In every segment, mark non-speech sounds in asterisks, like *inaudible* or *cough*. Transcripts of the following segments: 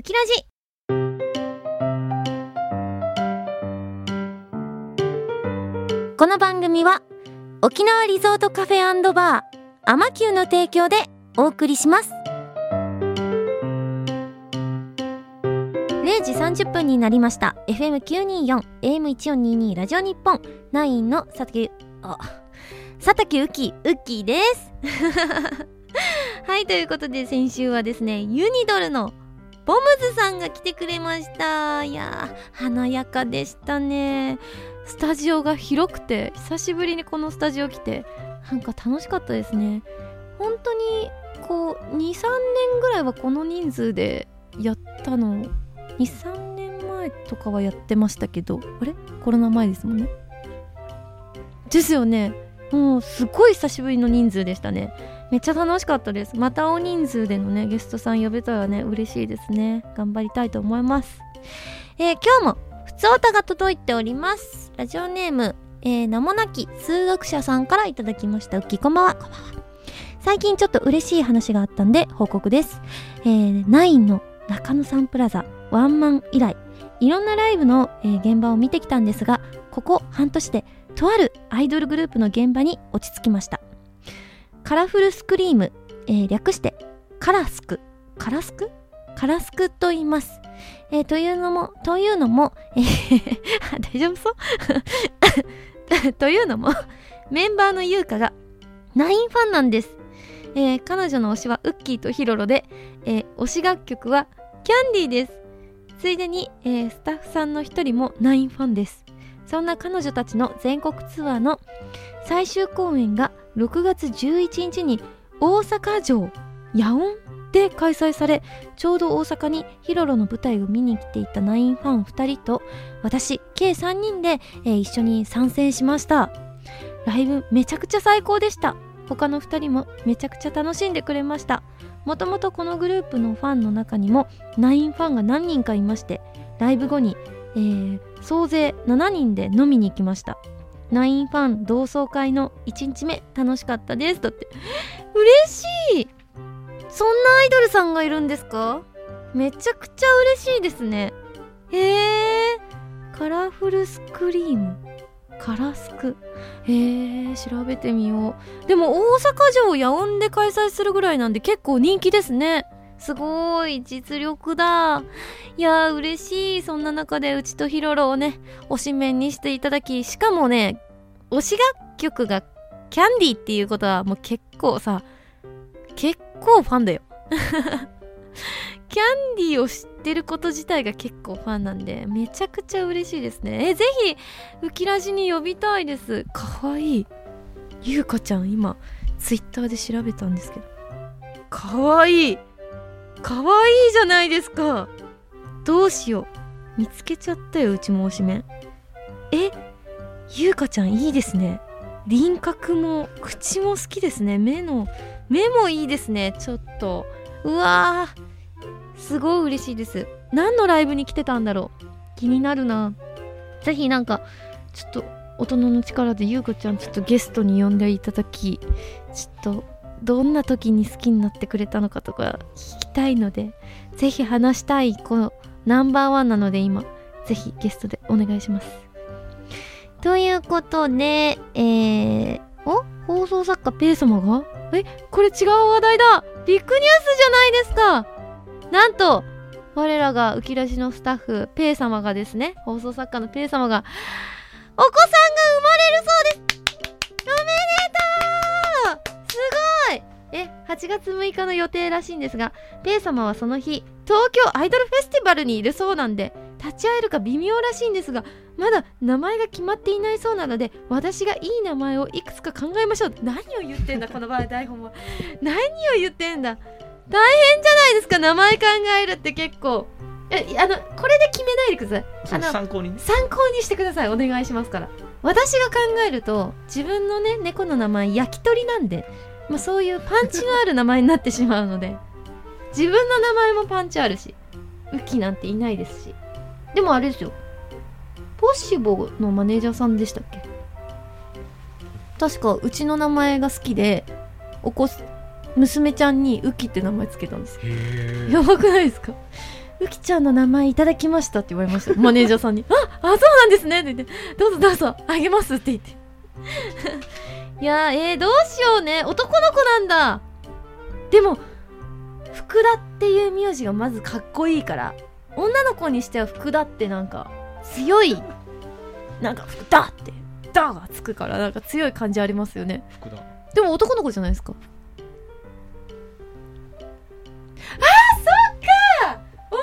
ウキラジ。この番組は沖縄リゾートカフェバーアマキューの提供でお送りします。0時30分になりました。FM924 AM1422 ラジオ日本。9の佐竹あ佐竹ウキウッキーです。*laughs* はいということで先週はですねユニドルのボムズさんが来てくれました。いや華やかでしたね。スタジオが広くて久しぶりにこのスタジオ来てなんか楽しかったですね。本当にこう23年ぐらいはこの人数でやったの？23年前とかはやってましたけどあれ？コロナ前ですもんね。ですよね。もうすごい久しぶりの人数でしたね。めっちゃ楽しかったです。また大人数でのねゲストさん呼べたらね嬉しいですね。頑張りたいと思います。えー、今日も普通歌が届いております。ラジオネームえー、名もなき数学者さんからいただきました。うきこんばんは。こんばんは。最近ちょっと嬉しい話があったんで報告です。えー、ナインの中野サンプラザワンマン以来いろんなライブの、えー、現場を見てきたんですがここ半年でとあるアイドルグループの現場に落ち着きました。カラフルスクリーム、えー、略してカラスクカラスク？カラスクと言います。えー、というのも、というのも、えー *laughs* 大丈夫そう？*laughs* というのも、メンバーの優香がナインファンなんです。えー、彼女の推しはウッキーとヒロロで、えー、推し楽曲はキャンディーです。ついでに、えー、スタッフさんの一人もナインファンです。そんな彼女たちの全国ツアーの最終公演が6月11日に大阪城野音で開催されちょうど大阪にヒロロの舞台を見に来ていたナインファン2人と私計3人で、えー、一緒に参戦しました。ライブめちゃくちゃ最高でした。他の2人もめちゃくちゃ楽しんでくれました。もともとこのグループのファンの中にもナインファンが何人かいましてライブ後に、えー、総勢7人で飲みに行きました。ナインファン同窓会の1日目楽しかったです。だって。嬉しい。そんなアイドルさんがいるんですか？めちゃくちゃ嬉しいですね。へえカラフルスクリーム。カラスク。へえ調べてみよう。でも大阪城野音で開催するぐらいなんで結構人気ですね。すごい実力だ。いやー嬉しい。そんな中でうちとヒロロをね推しメンにしていただきしかもね推し楽曲がキャンディーっていうことはもう結構さ結構ファンだよ。*laughs* キャンディーを知ってること自体が結構ファンなんでめちゃくちゃ嬉しいですね。えぜひウキラジに呼びたいです。かわいい。ゆうかちゃん今ツイッターで調べたんですけど。かわいい。かわいじゃないですか。どうしよう。見つけちゃったようちも推しメンえゆうかちゃんいいですね。輪郭も口も好きですね。目の目もいいですね。ちょっと。うわー。すごい嬉しいです。何のライブに来てたんだろう。気になるな。ぜひなんかちょっと大人の力でゆうこちゃんちょっとゲストに呼んでいただきちょっとどんな時に好きになってくれたのかとか聞きたいのでぜひ話したいこのナンバーワンなので今ぜひゲストでお願いします。ということでえー、お？放送作家ペイ様が？えこれ違う話題だ！ビッグニュースじゃないですか！なんと我らが浮き出しのスタッフペイ様がですね放送作家のペイ様がお子さんが生まれるそうです8月6日の予定らしいんですがペイ様はその日東京アイドルフェスティバルにいるそうなんで立ち会えるか微妙らしいんですがまだ名前が決まっていないそうなので私がいい名前をいくつか考えましょう。何を言ってんだこの場合台本は。*laughs* 何を言ってんだ。大変じゃないですか名前考えるって結構。えあのこれで決めないでください。あの参考に、ね、参考にしてください。お願いしますから。私が考えると自分のね猫の名前焼き鳥なんで、まあ、そういうパンチのある名前になってしまうので。*laughs* 自分の名前もパンチあるしウキなんていないですし。でもあれですよ。ポッシボのマネージャーさんでしたっけ？確かうちの名前が好きでお子娘ちゃんにウキって名前つけたんです。よやばくないですか？うきちゃんの名前いただきましたって言われました。*laughs* マネージャーさんにああそうなんですねって言ってどうぞどうぞあげますって言っていやーえー、どうしようね。男の子なんだ。でも福田っていう名字がまずかっこいいから女の子にしては福田ってなんか強いなんか福田って「だ」がつくからなんか強い感じありますよね。福田。でも男の子じゃないですか。あーそっか。女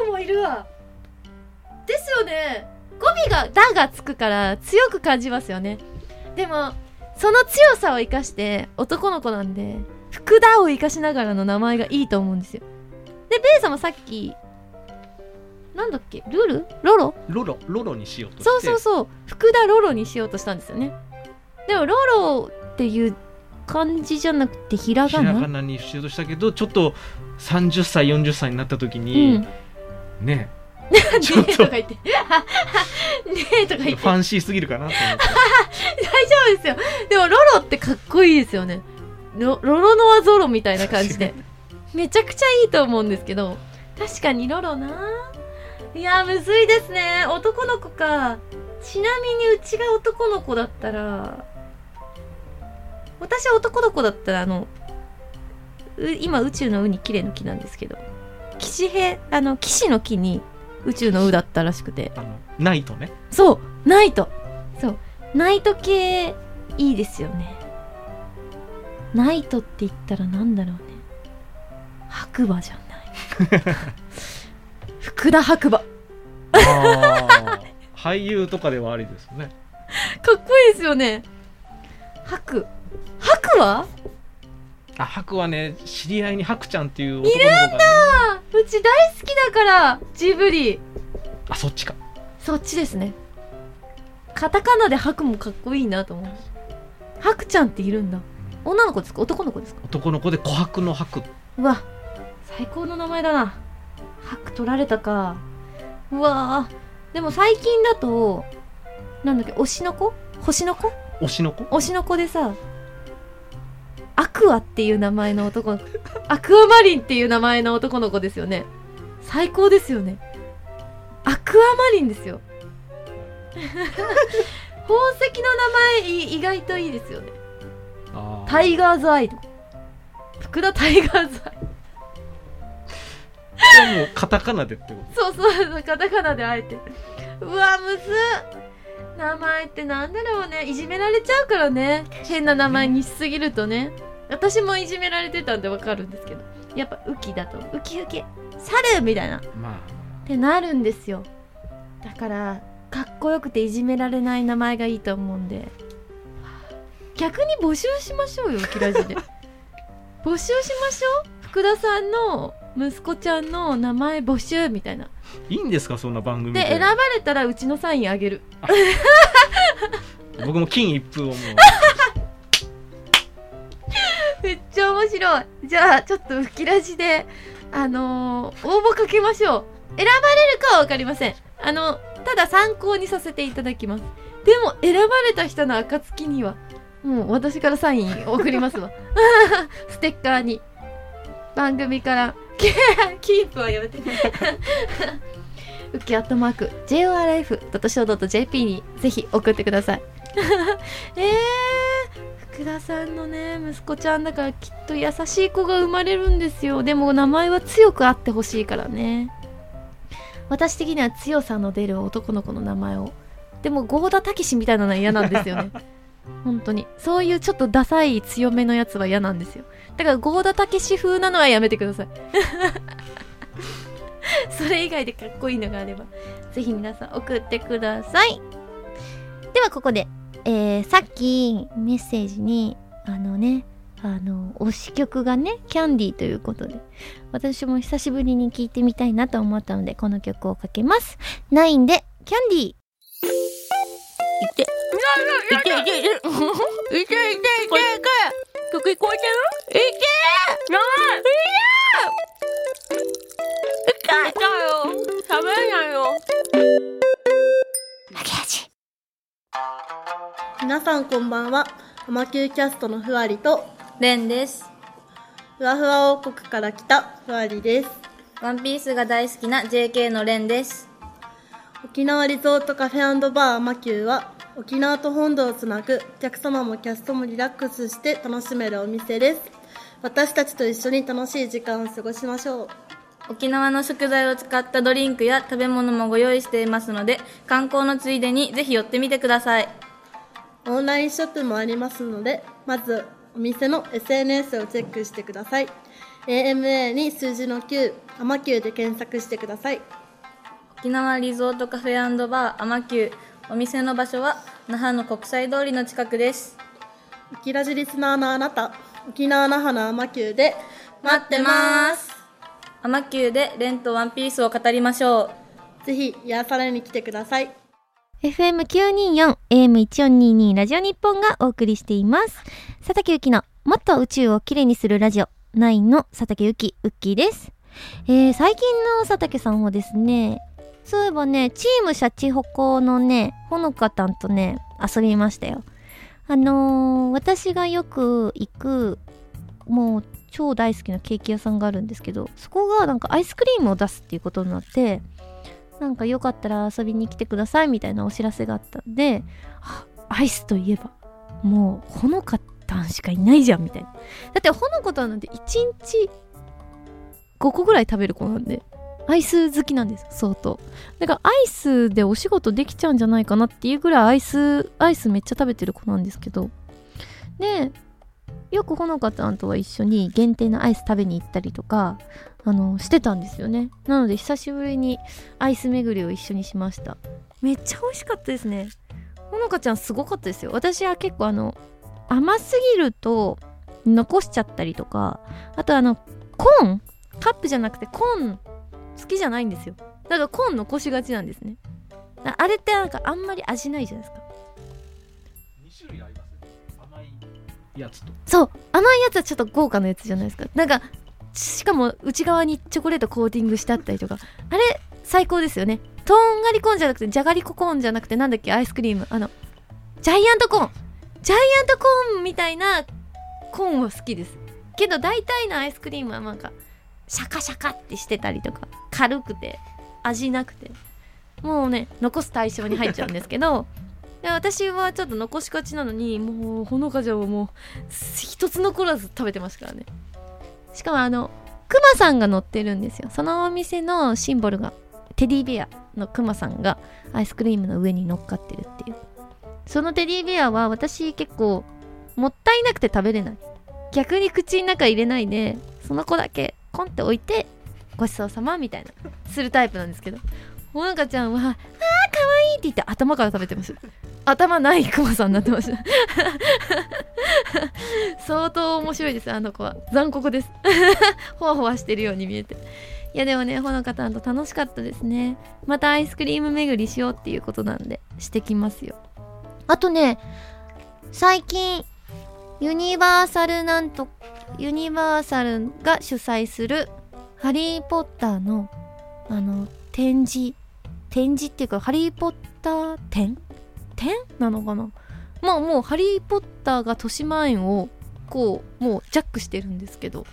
の子もいるわ。ですよね。語尾が「だ」がつくから強く感じますよね。でもその強さを生かして男の子なんで福田を生かしながらの名前がいいと思うんですよ。でベイさんもさっきなんだっけ？ルル？ロロ？ロロ？ロロにしようとして。そうそうそう。福田ロロにしようとしたんですよね。でもロロっていう漢字じゃなくてひらひらがながなにしようとしたけどちょっと30歳40歳になった時うに、ん。ね *laughs* ねえとか言って。*laughs* ねえとか言って。ファンシーすぎるかなと思って。大丈夫ですよ。でもロロってかっこいいですよね。ロロロノアゾロみたいな感じで。めちゃくちゃいいと思うんですけど。確かにロロな。いやむずいですね。男の子か。ちなみにうちが男の子だったら。私は男の子だったらあのう今宇宙の「う」に綺麗の木なんですけど。騎士兵あの騎士の木に宇宙の「う」だったらしくて。あのナイトね。そうナイトそう。ナイト系いいですよね。ナイトって言ったらなんだろうね。白馬じゃない。*laughs* 福田白馬。俳優とかではありですね。*laughs* っこいいですよね。白白はあハクはね知り合いにハクちゃんっていう男の子が、ね、あうち大好きだからジブリ。あそっちか。そっちですね。カタカナで白もかっこいいなと思う。白ちゃんっているんだ。女の子ですか？男の子ですか？男の子で琥珀の白うわ。最高の名前だな。白取られたか。うわ。ーでも最近だとなんだっけ推しの子？星の子？推しの子？推しの子でさアクアっていう名前の男の子。アクアマリンっていう名前の男の子ですよね最高ですよね。アクアマリンですよ。*laughs* 宝石の名前い意外といいですよね。タイガーズアイとか福田タイガーズアイ。もうカタカナでってこと？そうそうそうカタカナであえて。うわむずっ。名前ってなんだろうね。いじめられちゃうからね。変な名前にしすぎるとね。私もいじめられてたんでわかるんですけど。やっぱウキだと。ウキウキ猿みたいな。っまてなるんですよ。だからかっこよくていじめられない名前がいいと思うんで。逆に募集しましょうよウキラジで。*laughs* 募集しましょう？福田さんの息子ちゃんの名前募集みたいな。あいいんですかそんな番組で。選ばれたらうちのサインあげる。*laughs* 僕も金一封をもう。*laughs* めっちゃ面白い。じゃあちょっと吹きラジであのー応募かけましょう。選ばれるかは分かりません。あのただ参考にさせていただきます。でも選ばれた人の暁にはもう私からサイン送りますわ。*laughs* ステッカーに。番組から。*laughs* キープはやめて。ウキアットマーク。JORF.show.jp にぜひ送ってください。えー、福田さんのね息子ちゃんだからきっと優しい子が生まれるんですよ。でも名前は強くあってほしいからね。私的には強さの出る男の子の名前を。でも郷田武史みたいなのは嫌なんですよね。*laughs* 本当に。そういうちょっとダサい強めのやつは嫌なんですよ。だから郷田武史風なのはやめてください。*laughs* それ以外でかっこいいのがあればぜひ皆さん送ってください。ではここでえーさっきメッセージにあのねあの推し曲がねキャンディーということで私も久しぶりに聴いてみたいなと思ったのでこの曲をかけます。ナインでキャンディー。いて。いていていていていて曲聞こえてる？いてなあいて痛いよ。喋れないよ。ハゲ味皆さんこんばんは。アマキューキャストのふわりと、レンです。ふわふわ王国から来たふわりです。ワンピースが大好きな JK のレンです。沖縄リゾートカフェバーアマキューは沖縄と本土をつなぐお客様もキャストもリラックスして楽しめるお店です私たちと一緒に楽しい時間を過ごしましょう沖縄の食材を使ったドリンクや食べ物もご用意していますので、観光のついでにぜひ寄ってみてください。オンラインショップもありますのでまずお店の SNS をチェックしてください AMA に数字の9アマキューで検索してください沖縄リゾートカフェバーアマキュー。お店の場所は那覇の国際通りの近くです。沖ラジリスナーのあなた沖縄那覇のアマキューで待ってます。アマキューでレンとワンピースを語りましょう。ぜひ癒されに来てください FM924、AM1422 ラジオ日本がお送りしています。佐竹ゆきのもっと宇宙をきれいにするラジオ9の佐竹ゆき、ウッキーです。えー、最近の佐竹さんはですね、そういえばね、チームシャチホコのね、ほのかたんとね、遊びましたよ。あのー、私がよく行く、もう超大好きなケーキ屋さんがあるんですけど、そこがなんかアイスクリームを出すっていうことになって、なんかよかったら遊びに来てくださいみたいなお知らせがあったんで、アイスといえば、もうほのかたんしかいないじゃんみたいな。だってほのかたんなんて1日5個ぐらい食べる子なんで、アイス好きなんです、相当。だからアイスでお仕事できちゃうんじゃないかなっていうぐらいアイス、アイスめっちゃ食べてる子なんですけど。で、よくほのかたんとは一緒に限定のアイス食べに行ったりとか、あの、してたんですよね。なので久しぶりにアイス巡りを一緒にしました。めっちゃ美味しかったですね。ほのかちゃんすごかったですよ。私は結構あの、甘すぎると残しちゃったりとか、あとあの、コーンカップじゃなくてコーン好きじゃないんですよ。だからコーン残しがちなんですね。だあれってなんかあんまり味ないじゃないですか。やつと。そう甘いやつはちょっと豪華なやつじゃないですか。なんかしかも内側にチョコレートコーティングしてあったりとか。あれ最高ですよね。とんがりコーンじゃなくてじゃがりこコーンじゃなくてなんだっけアイスクリーム。あのジャイアントコーン。ジャイアントコーンみたいなコーンは好きです。けど大体のアイスクリームはなんかシャカシャカってしてたりとか。軽くて味なくて。もうね残す対象に入っちゃうんですけど。私はちょっと残しがちなのにもうほのかちゃんはもう一つ残らず食べてましたからね。しかもあのクマさんが乗ってるんですよ。そのお店のシンボルがテディベアのクマさんがアイスクリームの上に乗っかってるっていう。そのテディベアは私結構もったいなくて食べれない。逆に口の中入れないでその子だけコンって置いてごちそうさまみたいなするタイプなんですけど。ほのかちゃんは「あーかわいい」って言って頭から食べてます。頭ないクマさんになってました相当面白いです。あの子は。残酷です。ほわほわしてるように見えて。いやでもねほのかたんと楽しかったですね。またアイスクリーム巡りしようっていうことなんでしてきますよ。あとね最近ユニバーサルなんとユニバーサルが主催するハリー・ポッターのあの展示展示っていうかハリー・ポッター展？展？なのかな？まあもうハリー・ポッターが豊島園をこうもうジャックしてるんですけど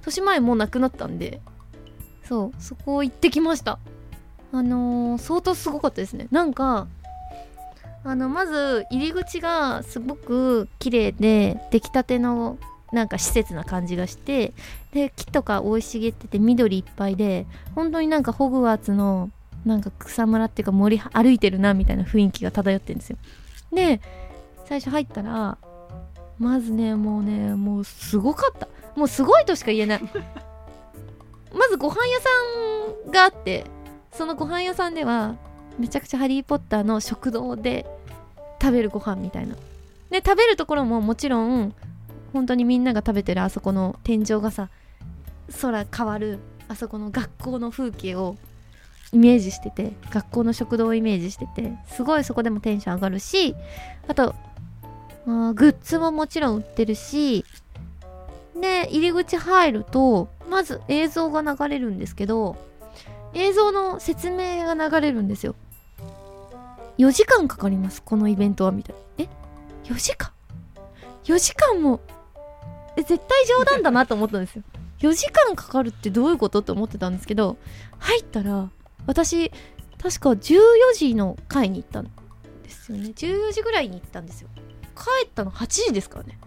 豊島園もうなくなったんでそうそこ行ってきました。あのー相当すごかったですね。なんかあのまず入り口がすごく綺麗で出来たてのなんか施設な感じがしてで木とか生い茂ってて緑いっぱいで本当になんかホグワーツのなんか草むらっていうか森歩いてるなみたいな雰囲気が漂ってるんですよ。で最初入ったらまずねもうねもうすごかった。もうすごいとしか言えない。まずご飯屋さんがあってそのご飯屋さんではめちゃくちゃハリー・ポッターの食堂で食べるご飯みたいな。で食べるところももちろん本当にみんなが食べてるあそこの天井がさ空変わるあそこの学校の風景をイメージしてて学校の食堂をイメージしててすごいそこでもテンション上がるしあとあグッズももちろん売ってるしで入り口入るとまず映像が流れるんですけど映像の説明が流れるんですよ。4時間かかりますこのイベントはみたいな。え？4時間？4時間もえ絶対冗談だなと思ったんですよ。4時間かかるってどういうこと？って思ってたんですけど入ったら私確か14時の回に行ったんですよね。14時ぐらいに行ったんですよ。帰ったの8時ですからね。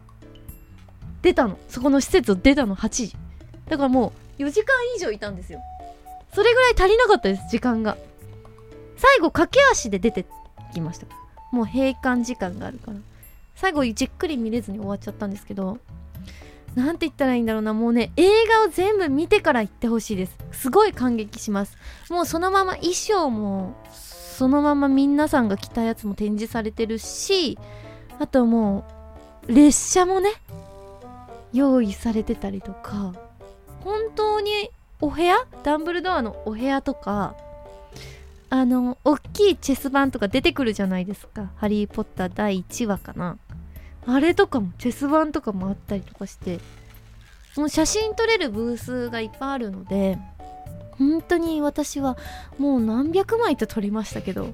出たの。そこの施設を出たの8時。だからもう4時間以上いたんですよ。それぐらい足りなかったです時間が。最後駆け足で出てきました。もう閉館時間があるから。最後じっくり見れずに終わっちゃったんですけどなんて言ったらいいんだろうな。もうね映画を全部見てから行ってほしいです。すごい感激します。もうそのまま衣装もそのまま皆さんが着たやつも展示されてるしあともう列車もね用意されてたりとか本当にお部屋ダンブルドアのお部屋とかあの大きいチェス盤とか出てくるじゃないですか「ハリー・ポッター」第1話かな。あれとかもチェス盤とかもあったりとかしてもう写真撮れるブースがいっぱいあるので本当に私はもう何百枚と撮りましたけどい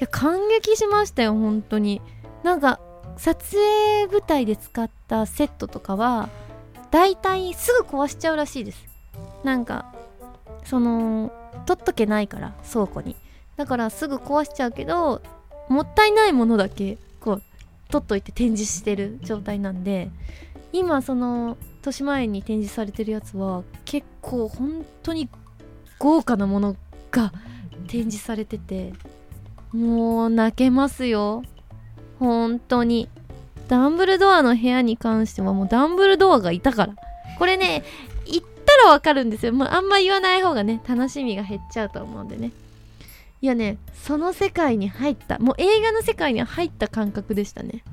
や感激しましたよ本当に。なんか撮影舞台で使ったセットとかはだいたいすぐ壊しちゃうらしいです。なんかその取っとけないから倉庫に。だからすぐ壊しちゃうけどもったいないものだけ取っといて展示してる状態なんで今その年前に展示されてるやつは結構本当に豪華なものが展示されててもう泣けますよ。本当に。ダンブルドアの部屋に関してはもうダンブルドアがいたから。これね言ったらわかるんですよ。もうあんま言わない方がね楽しみが減っちゃうと思うんでね。いやねその世界に入ったもう映画の世界に入った感覚でしたね。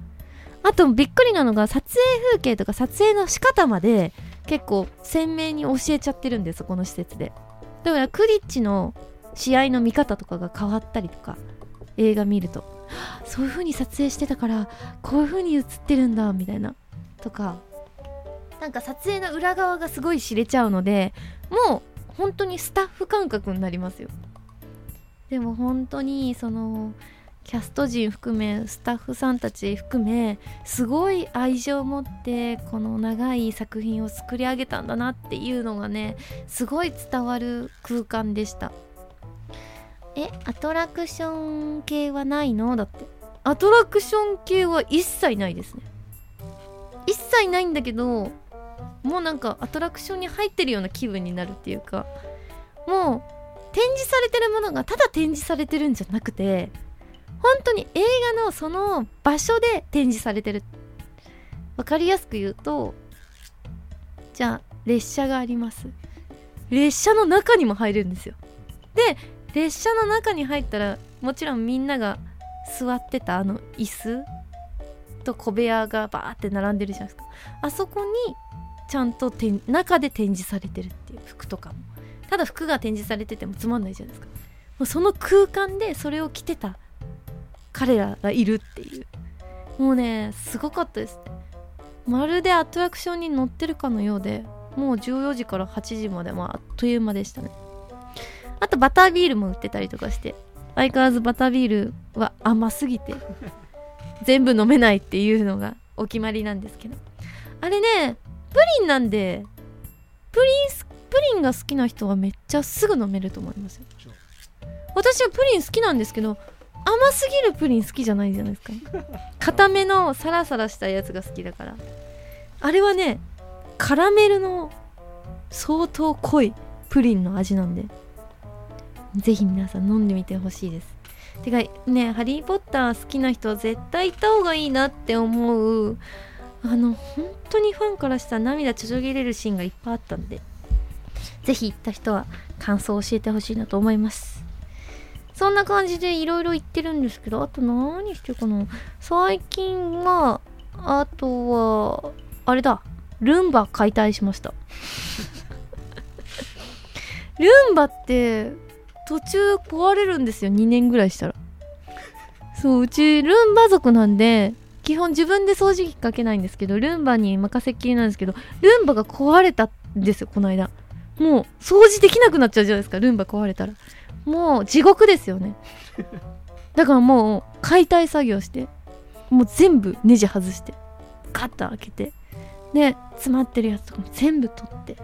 あとびっくりなのが撮影風景とか撮影の仕方まで結構鮮明に教えちゃってるんですこの施設で。だからクリッチの試合の見方とかが変わったりとか映画見ると。そういう風に撮影してたからこういう風に映ってるんだみたいな。とかなんか撮影の裏側がすごい知れちゃうのでもう本当にスタッフ感覚になりますよ。でも本当にそのキャスト陣含めスタッフさんたち含めすごい愛情を持ってこの長い作品を作り上げたんだなっていうのがねすごい伝わる空間でした。えアトラクション系はないの？だって。アトラクション系は一切ないですね。一切ないんだけどもうなんかアトラクションに入ってるような気分になるっていうかもう展示されてるものがただ展示されてるんじゃなくて本当に映画のその場所で展示されてる。わかりやすく言うとじゃあ列車があります。列車の中にも入るんですよ。で列車の中に入ったらもちろんみんなが座ってたあの椅子と小部屋がバーって並んでるじゃないですか。あそこにちゃんと中で展示されてるっていう服とかも。ただ服が展示されててもつまんないじゃないですか。もうその空間でそれを着てた彼らがいるっていう。もうねすごかったです。ねまるでアトラクションに乗ってるかのようでもう14時から8時までまああっという間でしたね。あとバタービールも売ってたりとかして相変わらずバタービールは甘すぎて全部飲めないっていうのがお決まりなんですけど。あれねプリンなんでプリンプリンが好きな人はめっちゃすぐ飲めると思いますよ。私はプリン好きなんですけど甘すぎるプリン好きじゃないじゃないですか。固めのサラサラしたやつが好きだから。あれはねカラメルの相当濃いプリンの味なんでぜひ皆さん飲んでみてほしいです。てかねハリー・ポッター好きな人は絶対行った方がいいなって思うあの本当にファンからしたら涙ちょちょぎれるシーンがいっぱいあったんでぜひ行った人は感想を教えてほしいなと思います。そんな感じでいろいろ言ってるんですけどあと何してるかな？最近はあとはあれだ。ルンバ解体しました。*laughs* ルンバって途中壊れるんですよ。2年ぐらいしたら。そううちルンバ族なんで基本自分で掃除機かけないんですけどルンバに任せっきりなんですけどルンバが壊れたんですよこの間。もう掃除できなくなっちゃうじゃないですかルンバ壊れたら。もう地獄ですよね。*laughs* だからもう解体作業してもう全部ネジ外してガッと開けてで詰まってるやつとかも全部取って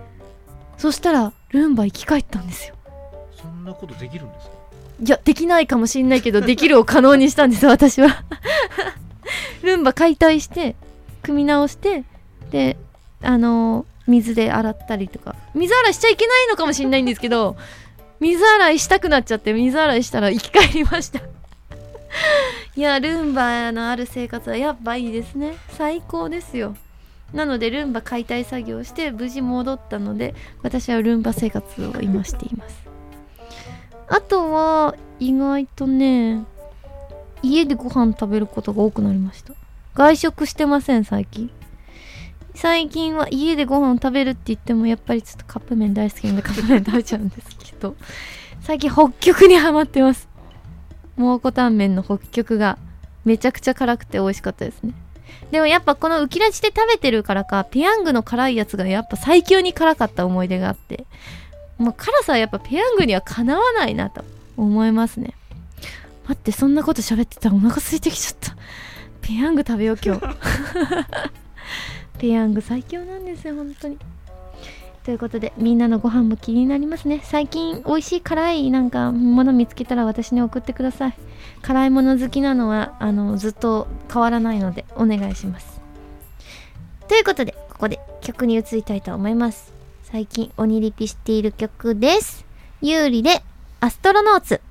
そしたらルンバ生き返ったんですよ。そんなことできるんですか？いやできないかもしんないけどできるを可能にしたんです私は。*laughs* ルンバ解体して組み直してであのー水で洗ったりとか。水洗いしちゃいけないのかもしんないんですけど水洗いしたくなっちゃって水洗いしたら生き返りました。*laughs* いやルンバのある生活はやっぱいいですね。最高ですよ。なのでルンバ解体作業して無事戻ったので私はルンバ生活を今しています。あとは意外とね家でご飯食べることが多くなりました。外食してません最近。最近は家でご飯を食べるって言ってもやっぱりちょっとカップ麺大好きなんでカップ麺食べちゃうんですけど *laughs* 最近北極にハマってます。蒙古タンメンの北極がめちゃくちゃ辛くて美味しかったですね。でもやっぱこのウキラジで食べてるからかペヤングの辛いやつがやっぱ最強に辛かった思い出があってもう辛さはやっぱペヤングにはかなわないなと思いますね。待ってそんなこと喋ってたらお腹空いてきちゃった。ペヤング食べよう今日。ペヤング最強なんですよ本当に。ということでみんなのご飯も気になりますね。最近美味しい辛いなんかもの見つけたら私に送ってください。辛いもの好きなのはあのずっと変わらないのでお願いします。ということでここで曲に移りたいと思います。最近鬼リピしている曲です。有利でアストロノーツ。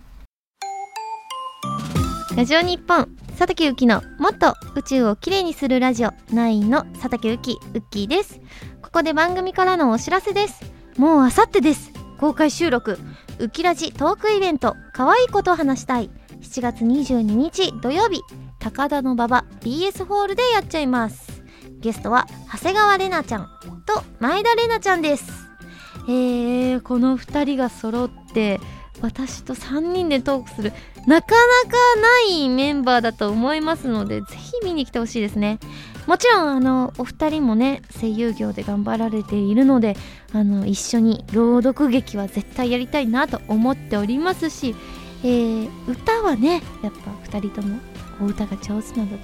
ラジオ日本。佐竹ゆきのもっと宇宙をきれいにするラジオ9の佐竹ゆきウッキーです。ここで番組からのお知らせです。もうあさってです。公開収録。ウキラジトークイベント。可愛いこと話したい。7月22日土曜日。高田の馬場 BS ホールでやっちゃいます。ゲストは長谷川玲奈ちゃんと前田玲奈ちゃんです。えー、この2人が揃って私と3人でトークするなかなかないメンバーだと思いますのでぜひ見に来てほしいですね。もちろんあのお二人もね声優業で頑張られているのであの一緒に朗読劇は絶対やりたいなと思っておりますし、えー、歌はねやっぱ2人ともお歌が上手なので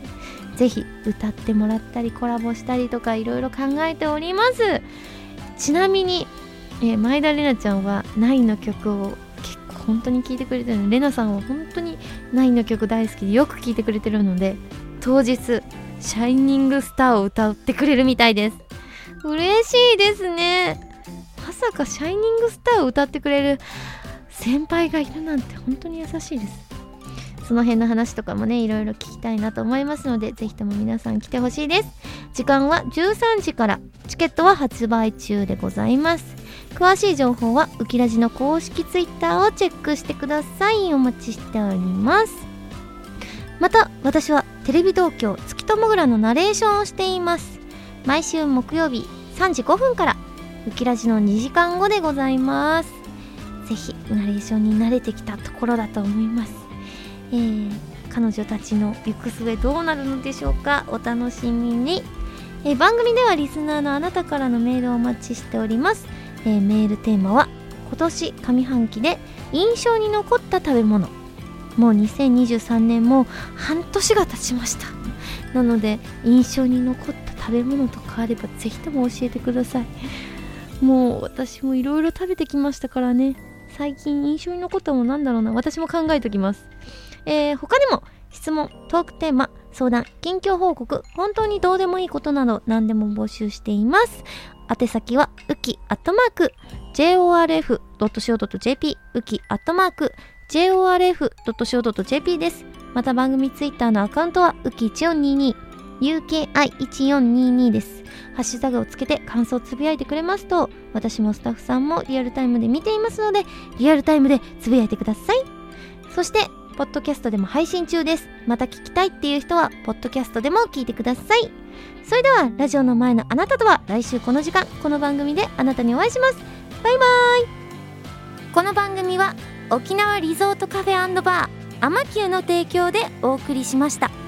ぜひ歌ってもらったりコラボしたりとかいろいろ考えております。ちなみに、えー、前田玲奈ちゃんはナイの曲を本当に聴いてくれてるので玲奈さんは本当にナインの曲大好きでよく聴いてくれてるので当日「シャイニングスター」を歌ってくれるみたいです。嬉しいですね。まさか「シャイニングスター」を歌ってくれる先輩がいるなんて本当に優しいです。その辺の話とかもねいろいろ聞きたいなと思いますのでぜひとも皆さん来てほしいです。時間は13時からチケットは発売中でございます。詳しい情報はウキラジの公式ツイッターをチェックしてください。お待ちしております。また私はテレビ東京月ともぐらのナレーションをしています。毎週木曜日3時5分からウキラジの2時間後でございます。ぜひナレーションに慣れてきたところだと思います。えー、彼女たちの行く末どうなるのでしょうか。お楽しみに、えー、番組ではリスナーのあなたからのメールをお待ちしております、えー、メールテーマは今年上半期で印象に残った食べ物。もう2023年も半年が経ちました。なので印象に残った食べ物とかあればぜひとも教えてください。もう私もいろいろ食べてきましたからね。最近印象に残ったものなんだろうな。私も考えときます。えー、他にも質問、トークテーマ、相談、近況報告、本当にどうでもいいことなど何でも募集しています。宛先は、うき、アットマーク、jorf.co.jp、うき、アットマーク、jorf.co.jp です。また番組ツイッターのアカウントは、うき1422、UKI1422 です。ハッシュタグをつけて感想をつぶやいてくれますと、私もスタッフさんもリアルタイムで見ていますので、リアルタイムでつぶやいてください。そして、ポッドキャストでも配信中です。また聞きたいっていう人は、ポッドキャストでも聞いてください。それでは、ラジオの前のあなたとは、来週この時間、この番組であなたにお会いします。バイバイこの番組は、沖縄リゾートカフェバー、アマキューの提供でお送りしました。